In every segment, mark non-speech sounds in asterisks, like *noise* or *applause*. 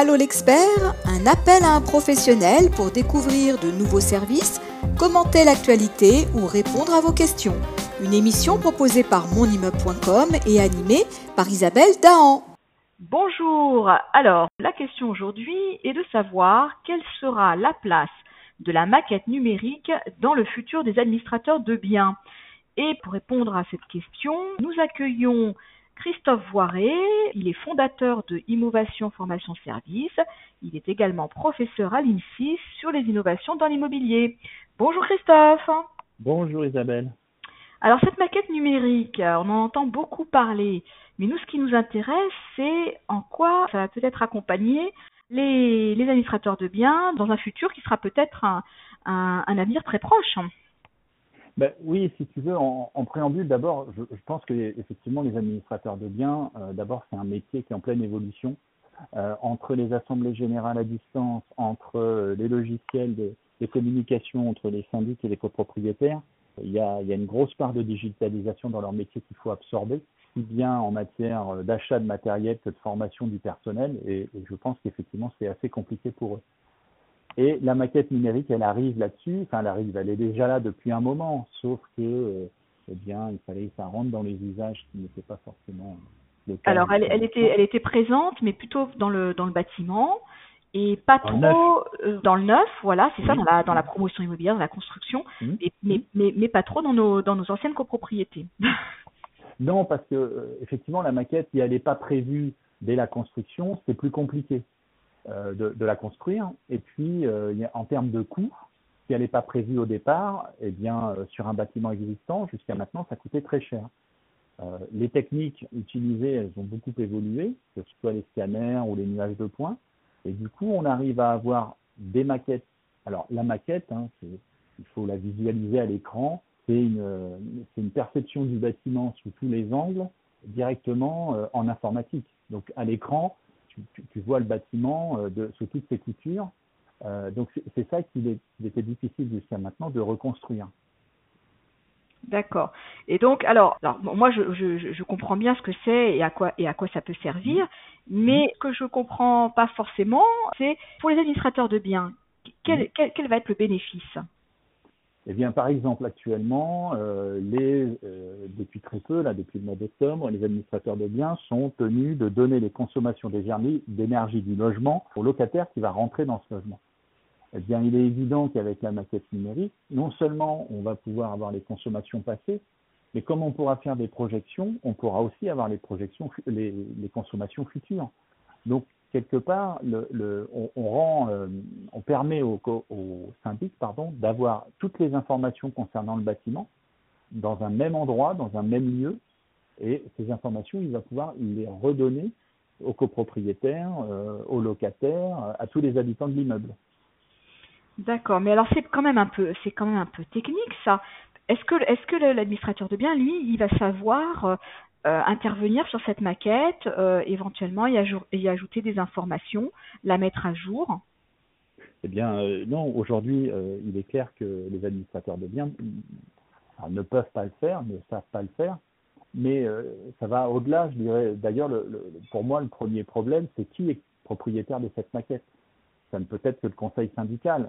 Allô l'expert, un appel à un professionnel pour découvrir de nouveaux services, commenter l'actualité ou répondre à vos questions. Une émission proposée par monimmeuble.com et animée par Isabelle Dahan. Bonjour. Alors, la question aujourd'hui est de savoir quelle sera la place de la maquette numérique dans le futur des administrateurs de biens. Et pour répondre à cette question, nous accueillons Christophe Voiré, il est fondateur de Innovation Formation Service. Il est également professeur à l'INSI sur les innovations dans l'immobilier. Bonjour Christophe. Bonjour Isabelle. Alors cette maquette numérique, on en entend beaucoup parler, mais nous ce qui nous intéresse, c'est en quoi ça va peut-être accompagner les, administrateurs de biens dans un futur qui sera peut-être un, un avenir très proche. Ben, oui, si tu veux, en, préambule, d'abord, je, pense que effectivement les administrateurs de biens, euh, d'abord, c'est un métier qui est en pleine évolution. Euh, entre les assemblées générales à distance, entre euh, les logiciels de, communication entre les syndics et les copropriétaires, il y, a, il y a une grosse part de digitalisation dans leur métier qu'il faut absorber, si bien en matière d'achat de matériel que de formation du personnel, et, et je pense qu'effectivement c'est assez compliqué pour eux. Et la maquette numérique, elle arrive là-dessus. Enfin, elle arrive, elle est déjà là depuis un moment, sauf que, euh, eh bien, il fallait que ça rentre dans les usages qui n'étaient pas forcément le cas. Alors, elle, était, elle était présente, mais plutôt dans le dans le bâtiment et pas trop euh, dans le neuf, voilà, c'est ça, dans la dans la promotion immobilière, dans la construction, mmh. mais, mais, mais, pas trop dans nos dans nos anciennes copropriétés. *laughs* non, parce que euh, effectivement, la maquette, si elle n'est pas prévue dès la construction, c'est plus compliqué. Euh, de, la construire. Et puis, euh, en termes de coûts, si elle n'est pas prévue au départ, eh bien, euh, sur un bâtiment existant, jusqu'à maintenant, ça coûtait très cher. les techniques utilisées, elles ont beaucoup évolué, que ce soit les scanners ou les nuages de points. Et du coup, on arrive à avoir des maquettes. Alors, la maquette, hein, il faut la visualiser à l'écran. C'est une, une, perception du bâtiment sous tous les angles directement en informatique. Donc, à l'écran, tu, vois le bâtiment euh, de, sous toutes ses coutures. Euh, donc c'est ça qu'il était difficile jusqu'à maintenant de reconstruire. D'accord. Et donc, alors, alors moi, je, je, je, comprends bien ce que c'est et à quoi et à quoi ça peut servir, mais ce que je comprends pas forcément, c'est pour les administrateurs de biens, quel, quel, quel va être le bénéfice? Eh bien, par exemple, actuellement, euh, les, depuis très peu, là, depuis le mois d'octobre, les administrateurs de biens sont tenus de donner les consommations d'énergie du logement au locataire qui va rentrer dans ce logement. Eh bien, il est évident qu'avec la maquette numérique, non seulement on va pouvoir avoir les consommations passées, mais comme on pourra faire des projections, on pourra aussi avoir les projections, les, consommations futures. Donc, quelque part, on, rend, euh, on permet au, au pardon, d'avoir toutes les informations concernant le bâtiment dans un même endroit, dans un même lieu, et ces informations, il va pouvoir les redonner aux copropriétaires, euh, aux locataires, à tous les habitants de l'immeuble. D'accord, mais alors c'est quand même un peu, c'est quand même un peu technique ça. Est-ce que, est-ce que l'administrateur de biens, lui, il va savoir euh, euh, intervenir sur cette maquette, euh, éventuellement y, y, ajouter des informations, la mettre à jour? Eh bien, non. Aujourd'hui, il est clair que les administrateurs de biens ne peuvent pas le faire, ne savent pas le faire. Mais ça va au-delà, je dirais. D'ailleurs, pour moi, le premier problème, c'est qui est propriétaire de cette maquette Ça ne peut être que le conseil syndical.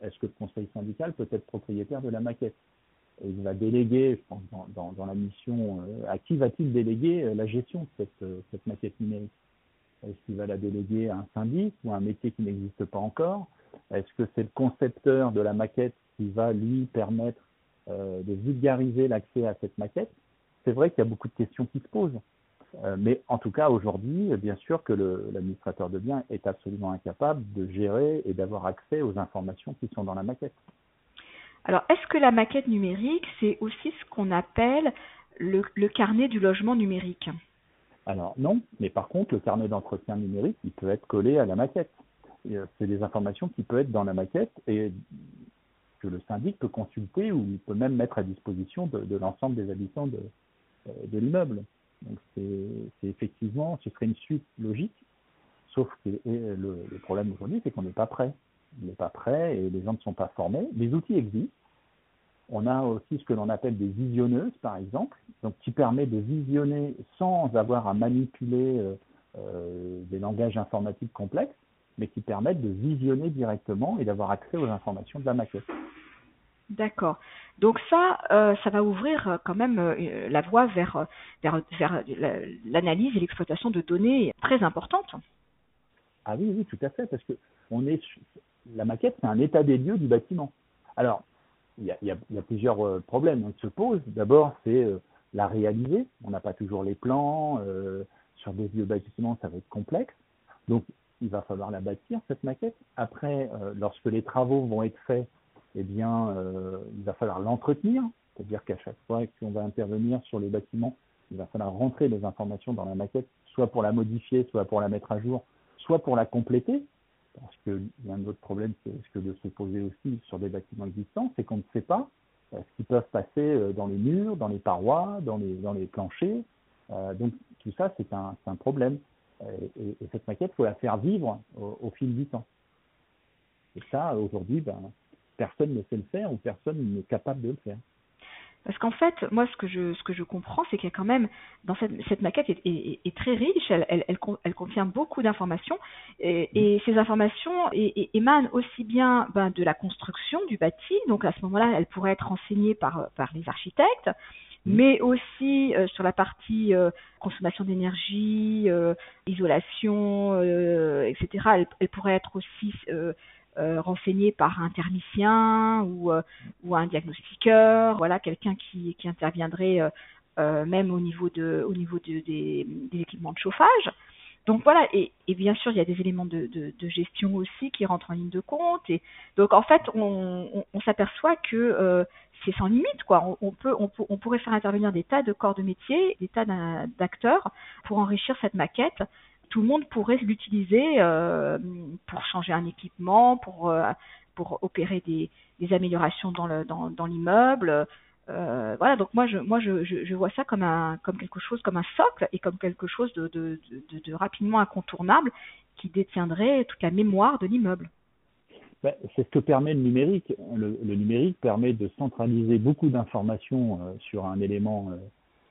Est-ce que le conseil syndical peut être propriétaire de la maquette? Il va déléguer, je pense, dans, la mission, euh, à qui va-t-il déléguer euh, la gestion de euh, cette maquette numérique? Est-ce qu'il va la déléguer à un syndic ou à un métier qui n'existe pas encore? Est-ce que c'est le concepteur de la maquette qui va lui permettre de vulgariser l'accès à cette maquette C'est vrai qu'il y a beaucoup de questions qui se posent. mais en tout cas, aujourd'hui, bien sûr que l'administrateur de biens est absolument incapable de gérer et d'avoir accès aux informations qui sont dans la maquette. Alors, est-ce que la maquette numérique, c'est aussi ce qu'on appelle le, carnet du logement numérique? Alors non, mais par contre, le carnet d'entretien numérique, il peut être collé à la maquette. Euh, c'est des informations qui peuvent être dans la maquette et que le syndic peut consulter ou il peut même mettre à disposition de, l'ensemble des habitants de, euh, l'immeuble. Donc c'est effectivement, ce serait une suite logique, sauf que le, problème aujourd'hui, c'est qu'on n'est pas prêt il n'est pas prêt et les gens ne sont pas formés. Les outils existent. On a aussi ce que l'on appelle des visionneuses, par exemple, donc qui permet de visionner sans avoir à manipuler euh, euh, des langages informatiques complexes. Mais qui permettent de visionner directement et d'avoir accès aux informations de la maquette. D'accord. Donc ça, euh, ça va ouvrir euh, quand même euh, la voie vers, vers, vers l'analyse et l'exploitation de données très importantes. Ah oui, oui, tout à fait, parce que on est la maquette, c'est un état des lieux du bâtiment. Alors, il y a, y a, plusieurs problèmes qui se posent. D'abord, c'est la réaliser. On n'a pas toujours les plans. sur des vieux bâtiments, ça va être complexe. Donc, il va falloir la bâtir, cette maquette. Après, lorsque les travaux vont être faits, eh bien, euh, il va falloir l'entretenir, c'est-à-dire qu'à chaque fois qu'on va intervenir sur les bâtiments, il va falloir rentrer des informations dans la maquette, soit pour la modifier, soit pour la mettre à jour, soit pour la compléter, parce qu'il y a un autre problème qui risque de se poser aussi sur des bâtiments existants, c'est qu'on ne sait pas euh, ce qui peuvent passer euh, dans les murs, dans les parois, dans les, les planchers. donc tout ça, c'est un, problème. Et, et, cette maquette, il faut la faire vivre au, au, fil du temps. Et ça, aujourd'hui, ben, personne ne sait le faire ou personne n'est capable de le faire. Parce qu'en fait, moi, ce que je, ce que je comprends, c'est qu'il y a quand même, dans cette, cette maquette est, est, très riche, elle, elle, elle, contient beaucoup d'informations, et, et, ces informations émanent aussi bien ben, de la construction du bâti, donc à ce moment-là, elle pourrait être renseignée par, par les architectes. Mais aussi euh, sur la partie euh, consommation d'énergie, euh, isolation, etc. Elle, pourrait être aussi euh, renseigné par un thermicien ou, euh, ou un diagnostiqueur, voilà, quelqu'un qui, qui interviendrait euh, même au niveau, de, au niveau de, des, des, équipements de chauffage. Donc voilà, et, et, bien sûr, il y a des éléments de, de, de, gestion aussi qui rentrent en ligne de compte. Et donc en fait, on, on, on s'aperçoit que c'est sans limite, quoi. On, peut, on, on, pourrait faire intervenir des tas de corps de métier, des tas d'acteurs pour enrichir cette maquette tout le monde pourrait l'utiliser euh, pour changer un équipement, pour, euh, pour opérer des, des améliorations dans le dans, dans l'immeuble. Euh, voilà, donc moi je moi je, vois ça comme un comme quelque chose comme un socle et comme quelque chose de, de, de, de rapidement incontournable qui détiendrait toute la mémoire de l'immeuble. Ben, c'est ce que permet le numérique. Le, numérique permet de centraliser beaucoup d'informations euh, sur un élément euh,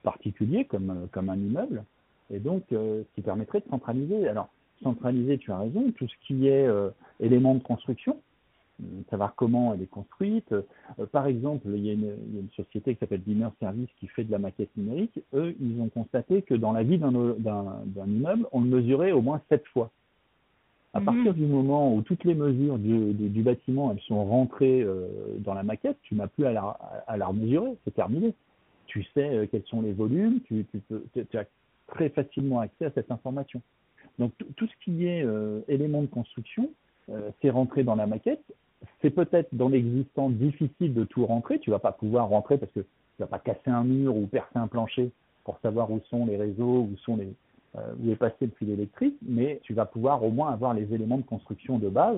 particulier comme, comme un immeuble et donc ce qui permettrait de centraliser. Alors, centraliser, tu as raison, tout ce qui est éléments de construction, savoir comment elle est construite. par exemple, il y, a une, il y, a une, société qui s'appelle Beamer Service qui fait de la maquette numérique. Eux, ils ont constaté que dans la vie d'un immeuble, on le mesurait au moins sept fois. À mmh. partir du moment où toutes les mesures du, du, du bâtiment elles sont rentrées euh, dans la maquette, tu n'as plus à la, à la mesurer, c'est terminé. Tu sais euh, quels sont les volumes, tu, tu, peux, tu as très facilement accès à cette information. Donc tout ce qui est euh, élément de construction, euh, c'est rentré dans la maquette. C'est peut-être dans l'existant difficile de tout rentrer. Tu vas pas pouvoir rentrer parce que tu vas pas casser un mur ou percer un plancher pour savoir où sont les réseaux, où sont les euh, où est passé le fil électrique, mais tu vas pouvoir au moins avoir les éléments de construction de base.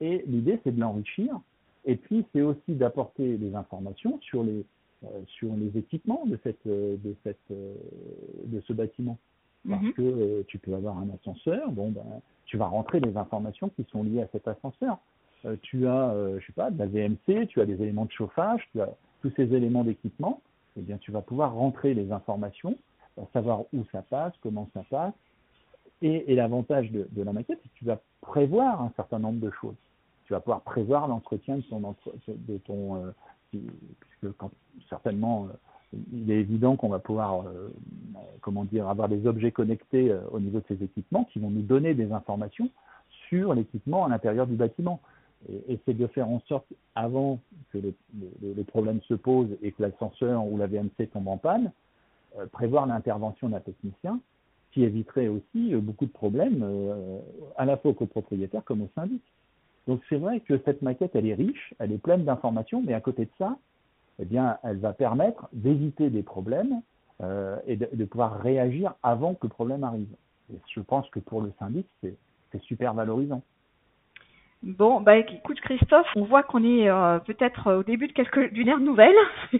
Et l'idée, c'est de l'enrichir. Et puis, c'est aussi d'apporter des informations sur les euh, sur les équipements de, cette, euh, de, cette, de ce bâtiment. Parce mhm. que tu peux avoir un ascenseur, bon, ben, tu vas rentrer des informations qui sont liées à cet ascenseur. Tu as, je sais pas, de la VMC, tu as des éléments de chauffage, tu as tous ces éléments d'équipement, eh bien, tu vas pouvoir rentrer les informations, savoir où ça passe, comment ça passe. Et, l'avantage de, la maquette, c'est que tu vas prévoir un certain nombre de choses. Tu vas pouvoir prévoir l'entretien de ton, certainement euh, il est évident qu'on va pouvoir, euh, comment dire, avoir des objets connectés euh, au niveau de ces équipements qui vont nous donner des informations sur l'équipement à l'intérieur du bâtiment. Et, c'est de faire en sorte, avant que les, les problèmes se posent et que l'ascenseur ou la VMC tombe en panne, euh, prévoir l'intervention d'un technicien qui éviterait aussi beaucoup de problèmes euh, à la fois aux copropriétaires comme aux syndics. Donc c'est vrai que cette maquette, elle est riche, elle est pleine d'informations, mais à côté de ça, eh bien, elle va permettre d'éviter des problèmes euh, et de, de, pouvoir réagir avant que le problème arrive. Et je pense que pour le syndic, c'est super valorisant. Bon, bah écoute Christophe, on voit qu'on est euh, peut-être au début de quelque d'une ère nouvelle. *laughs*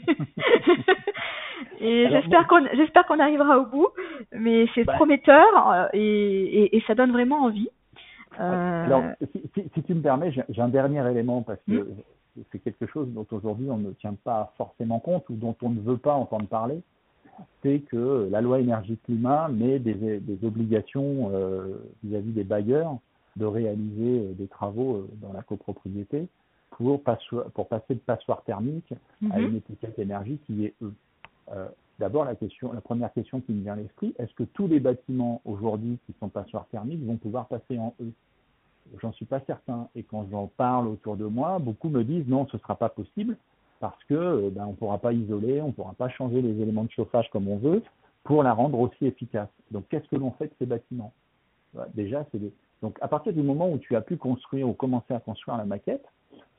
et j'espère qu'on j'espère qu'on arrivera au bout, mais c'est bah, prometteur euh, et, et, et, ça donne vraiment envie. Euh... Alors, si, si, si, tu me permets, j'ai un dernier élément parce que mmh c'est quelque chose dont aujourd'hui on ne tient pas forcément compte ou dont on ne veut pas entendre parler, c'est que la loi énergie-climat met des, des obligations euh, vis-à-vis des bailleurs de réaliser des travaux dans la copropriété pour, pour passer de passoire thermique à mhm. une étiquette énergie qui est E. D'abord, la, question, la première question qui me vient à l'esprit, est-ce que tous les bâtiments aujourd'hui qui sont passoires thermiques vont pouvoir passer en E? J'en suis pas certain. Et quand j'en parle autour de moi, beaucoup me disent non, ce ne sera pas possible parce que euh, ben, on ne pourra pas isoler, on ne pourra pas changer les éléments de chauffage comme on veut pour la rendre aussi efficace. Donc, qu'est-ce que l'on fait de ces bâtiments? Déjà, c'est donc à partir du moment où tu as pu construire ou commencer à construire la maquette,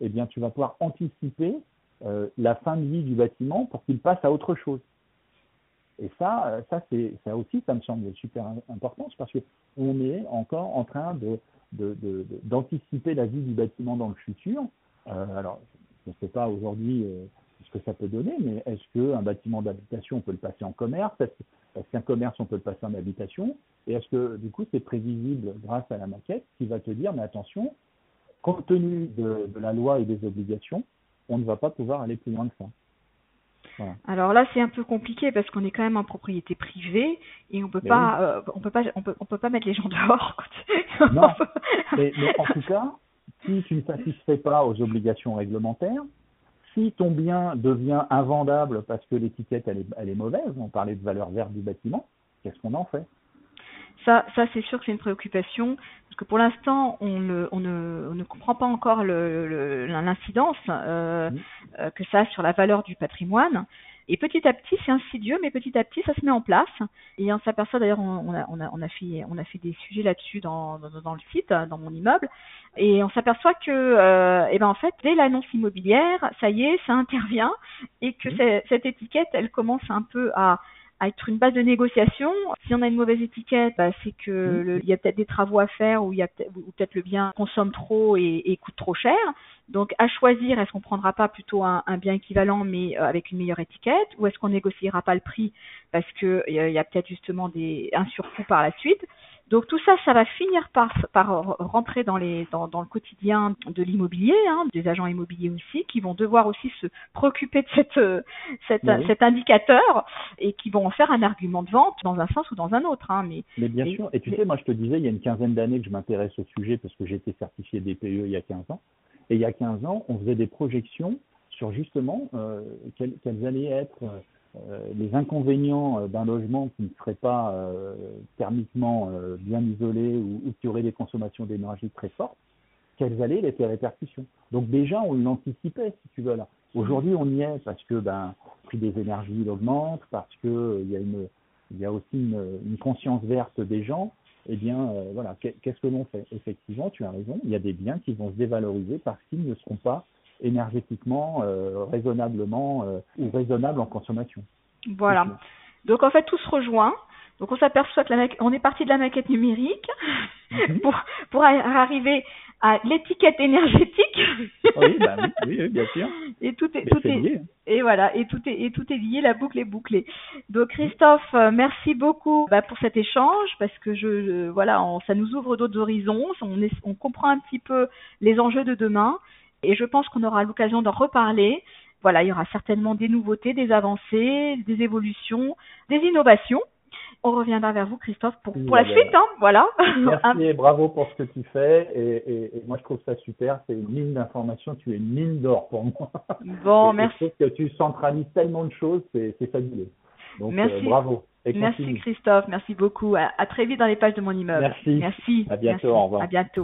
eh bien, tu vas pouvoir anticiper euh, la fin de vie du bâtiment pour qu'il passe à autre chose. Et ça, euh, ça, ça aussi, ça me semble super important, parce qu'on est encore en train d'anticiper la vie du bâtiment dans le futur. Euh, alors, je ne sais pas aujourd'hui ce que ça peut donner, mais est-ce qu'un bâtiment d'habitation, on peut le passer en commerce? Est-ce qu'un commerce, on peut le passer en habitation? Et est-ce que, du coup, c'est prévisible grâce à la maquette qui va te dire, mais attention, compte tenu de la loi et des obligations, on ne va pas pouvoir aller plus loin que ça. Alors là, c'est un peu compliqué parce qu'on est quand même en propriété privée et on peut pas, euh, on peut pas, on peut, on peut pas mettre les gens dehors. non, *laughs* mais, en tout cas, si tu ne satisfais pas aux obligations réglementaires, si ton bien devient invendable parce que l'étiquette elle est, elle est mauvaise, on parlait de valeur verte du bâtiment, qu'est-ce qu'on en fait? Ça, ça c'est sûr que c'est une préoccupation, parce que pour l'instant, on ne, on, ne, on ne comprend pas encore l'incidence euh, mmh. euh, que ça a sur la valeur du patrimoine. Et petit à petit, c'est insidieux, mais petit à petit, ça se met en place. Et on s'aperçoit d'ailleurs, on, a, on, a, on, a fait, on a fait des sujets là-dessus dans, dans, dans, le site, dans mon immeuble, et on s'aperçoit que, euh, eh ben en fait, dès l'annonce immobilière, ça y est, ça intervient, et que mmh. cette étiquette, elle commence un peu à à être une base de négociation. Si on a une mauvaise étiquette, bah, c'est que mmh. il y a peut-être des travaux à faire ou il y a peut-être le bien consomme trop et, coûte trop cher. Donc à choisir, est-ce qu'on prendra pas plutôt un, bien équivalent mais euh, avec une meilleure étiquette ou est-ce qu'on négociera pas le prix parce que il y a, peut-être justement des un surcoût par la suite? Donc tout ça, ça va finir par, par rentrer dans, les, dans, dans le quotidien de l'immobilier, hein, des agents immobiliers aussi, qui vont devoir aussi se préoccuper de cette, cette, cet indicateur et qui vont en faire un argument de vente dans un sens ou dans un autre. Hein, mais, mais bien sûr, et tu sais, moi je te disais, il y a une quinzaine d'années que je m'intéresse au sujet parce que j'ai été certifié DPE il y a 15 ans. Et il y a 15 ans, on faisait des projections sur justement euh, quelles, quelles, allaient être euh, les inconvénients euh, d'un logement qui ne serait pas euh, thermiquement bien isolé ou, qui aurait des consommations d'énergie très fortes, quelles allaient être les répercussions. Donc déjà, on l'anticipait, si tu veux. Aujourd'hui, on y est parce que ben, le prix des énergies augmente, parce qu'il y, a y a aussi une, conscience verte des gens. Eh bien, voilà, qu'est-ce que l'on fait? Effectivement, tu as raison, il y a des biens qui vont se dévaloriser parce qu'ils ne seront pas énergétiquement, euh, raisonnablement euh, ou raisonnable en consommation. Voilà. Donc en fait, tout se rejoint. Donc on s'aperçoit que la on est parti de la maquette numérique mhm. *laughs* pour, pour arriver à l'étiquette énergétique. oui, bah oui, bien sûr. *laughs* Et tout est, tout est, et voilà, et tout est, et tout est lié, la boucle est bouclée. Donc Christophe, euh, merci beaucoup bah, pour cet échange parce que je, voilà, ça nous ouvre d'autres horizons, on, on comprend un petit peu les enjeux de demain. Et je pense qu'on aura l'occasion d'en reparler. Voilà, il y aura certainement des nouveautés, des avancées, des évolutions, des innovations. On reviendra vers vous, Christophe, pour, pour la suite. Hein, voilà. Merci *laughs* et bravo pour ce que tu fais. Et, moi, je trouve ça super. C'est une ligne d'information. Tu es une mine d'or pour moi. Bon, *laughs* merci. Que tu centralises tellement de choses. C'est fabuleux. Donc, merci. Euh, bravo. merci, Christophe. Merci beaucoup. À, à, très vite dans les pages de mon immeuble. Merci. Merci. À bientôt. Au revoir. À bientôt.